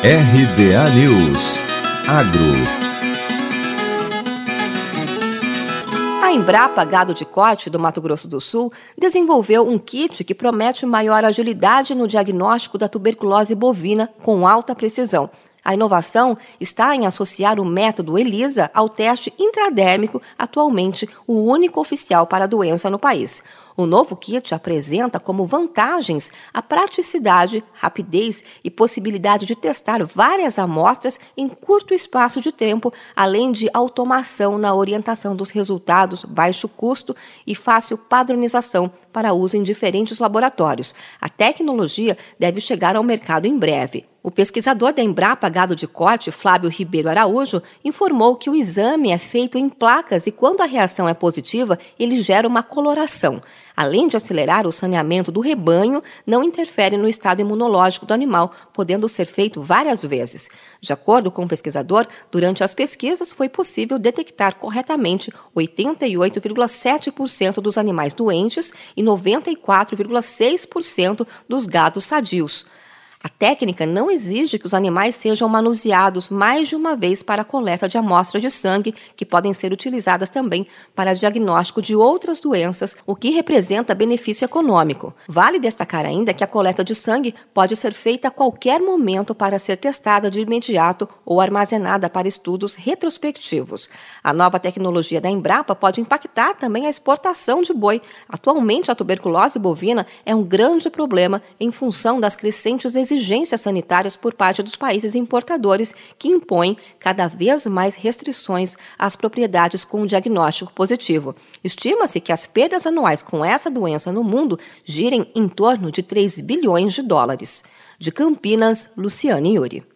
RBA News Agro A Embrapa Gado de Corte do Mato Grosso do Sul desenvolveu um kit que promete maior agilidade no diagnóstico da tuberculose bovina com alta precisão. A inovação está em associar o método ELISA ao teste intradérmico, atualmente o único oficial para a doença no país. O novo kit apresenta como vantagens a praticidade, rapidez e possibilidade de testar várias amostras em curto espaço de tempo, além de automação na orientação dos resultados, baixo custo e fácil padronização para uso em diferentes laboratórios. A tecnologia deve chegar ao mercado em breve. O pesquisador da Embrapa Gado de Corte, Flávio Ribeiro Araújo, informou que o exame é feito em placas e, quando a reação é positiva, ele gera uma coloração além de acelerar o saneamento do rebanho, não interfere no estado imunológico do animal, podendo ser feito várias vezes. De acordo com o pesquisador, durante as pesquisas foi possível detectar corretamente 88,7% dos animais doentes e 94,6% dos gados sadios. A técnica não exige que os animais sejam manuseados mais de uma vez para a coleta de amostras de sangue, que podem ser utilizadas também para diagnóstico de outras doenças, o que representa benefício econômico. Vale destacar ainda que a coleta de sangue pode ser feita a qualquer momento para ser testada de imediato ou armazenada para estudos retrospectivos. A nova tecnologia da Embrapa pode impactar também a exportação de boi. Atualmente, a tuberculose bovina é um grande problema em função das crescentes exigências sanitárias por parte dos países importadores, que impõem cada vez mais restrições às propriedades com diagnóstico positivo. Estima-se que as perdas anuais com essa doença no mundo girem em torno de 3 bilhões de dólares. De Campinas, Luciane Yuri.